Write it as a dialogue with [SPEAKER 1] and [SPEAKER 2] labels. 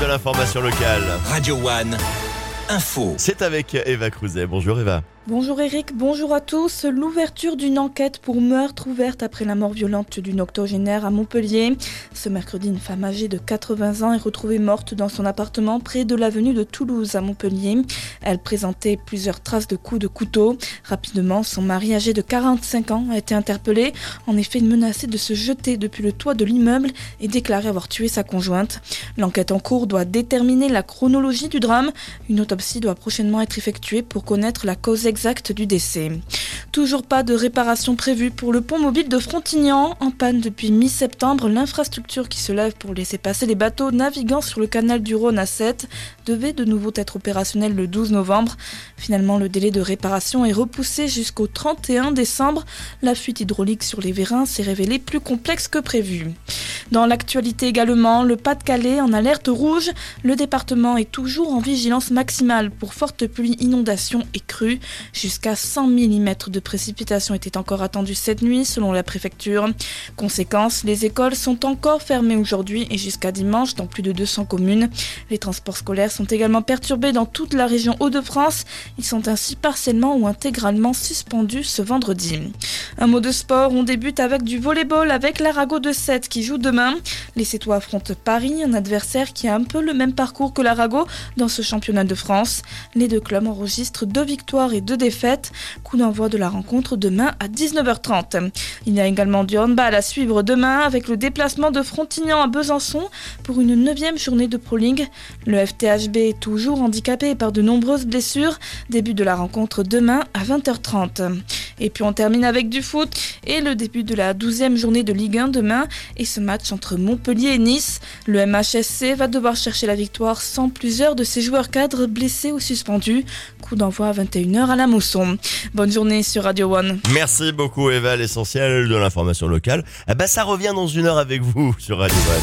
[SPEAKER 1] de l'information locale.
[SPEAKER 2] Radio One, info.
[SPEAKER 1] C'est avec Eva Cruzet. Bonjour Eva.
[SPEAKER 3] Bonjour Eric, bonjour à tous. L'ouverture d'une enquête pour meurtre ouverte après la mort violente d'une octogénaire à Montpellier. Ce mercredi, une femme âgée de 80 ans est retrouvée morte dans son appartement près de l'avenue de Toulouse à Montpellier. Elle présentait plusieurs traces de coups de couteau. Rapidement, son mari âgé de 45 ans a été interpellé. En effet, il menaçait de se jeter depuis le toit de l'immeuble et déclarait avoir tué sa conjointe. L'enquête en cours doit déterminer la chronologie du drame. Une autopsie doit prochainement être effectuée pour connaître la cause exacte du décès. Toujours pas de réparation prévue pour le pont mobile de Frontignan. En panne depuis mi-septembre, l'infrastructure qui se lève pour laisser passer les bateaux naviguant sur le canal du Rhône à 7 devait de nouveau être opérationnelle le 12 novembre. Finalement, le délai de réparation est repoussé jusqu'au 31 décembre. La fuite hydraulique sur les vérins s'est révélée plus complexe que prévu. Dans l'actualité également, le Pas-de-Calais en alerte rouge. Le département est toujours en vigilance maximale pour fortes pluies, inondations et crues. Jusqu'à 100 mm de précipitations étaient encore attendues cette nuit selon la préfecture. Conséquence, les écoles sont encore fermées aujourd'hui et jusqu'à dimanche dans plus de 200 communes. Les transports scolaires sont également perturbés dans toute la région Hauts-de-France. Ils sont ainsi partiellement ou intégralement suspendus ce vendredi. Un mot de sport, on débute avec du volleyball avec l'Arago de 7 qui joue demain. Les Sétois affrontent Paris, un adversaire qui a un peu le même parcours que l'Arago dans ce championnat de France. Les deux clubs enregistrent deux victoires et deux défaites. Coup d'envoi de la rencontre demain à 19h30. Il y a également du handball à suivre demain avec le déplacement de Frontignan à Besançon pour une neuvième journée de Pro League. Le FTHB est toujours handicapé par de nombreuses blessures. Début de la rencontre demain à 20h30. Et puis on termine avec du foot et le début de la 12e journée de Ligue 1 demain et ce match entre Montpellier et Nice. Le MHSC va devoir chercher la victoire sans plusieurs de ses joueurs cadres blessés ou suspendus. Coup d'envoi à 21h à la Mousson. Bonne journée sur Radio One.
[SPEAKER 1] Merci beaucoup Eva, l'essentiel de l'information locale. Eh ben, ça revient dans une heure avec vous sur Radio One.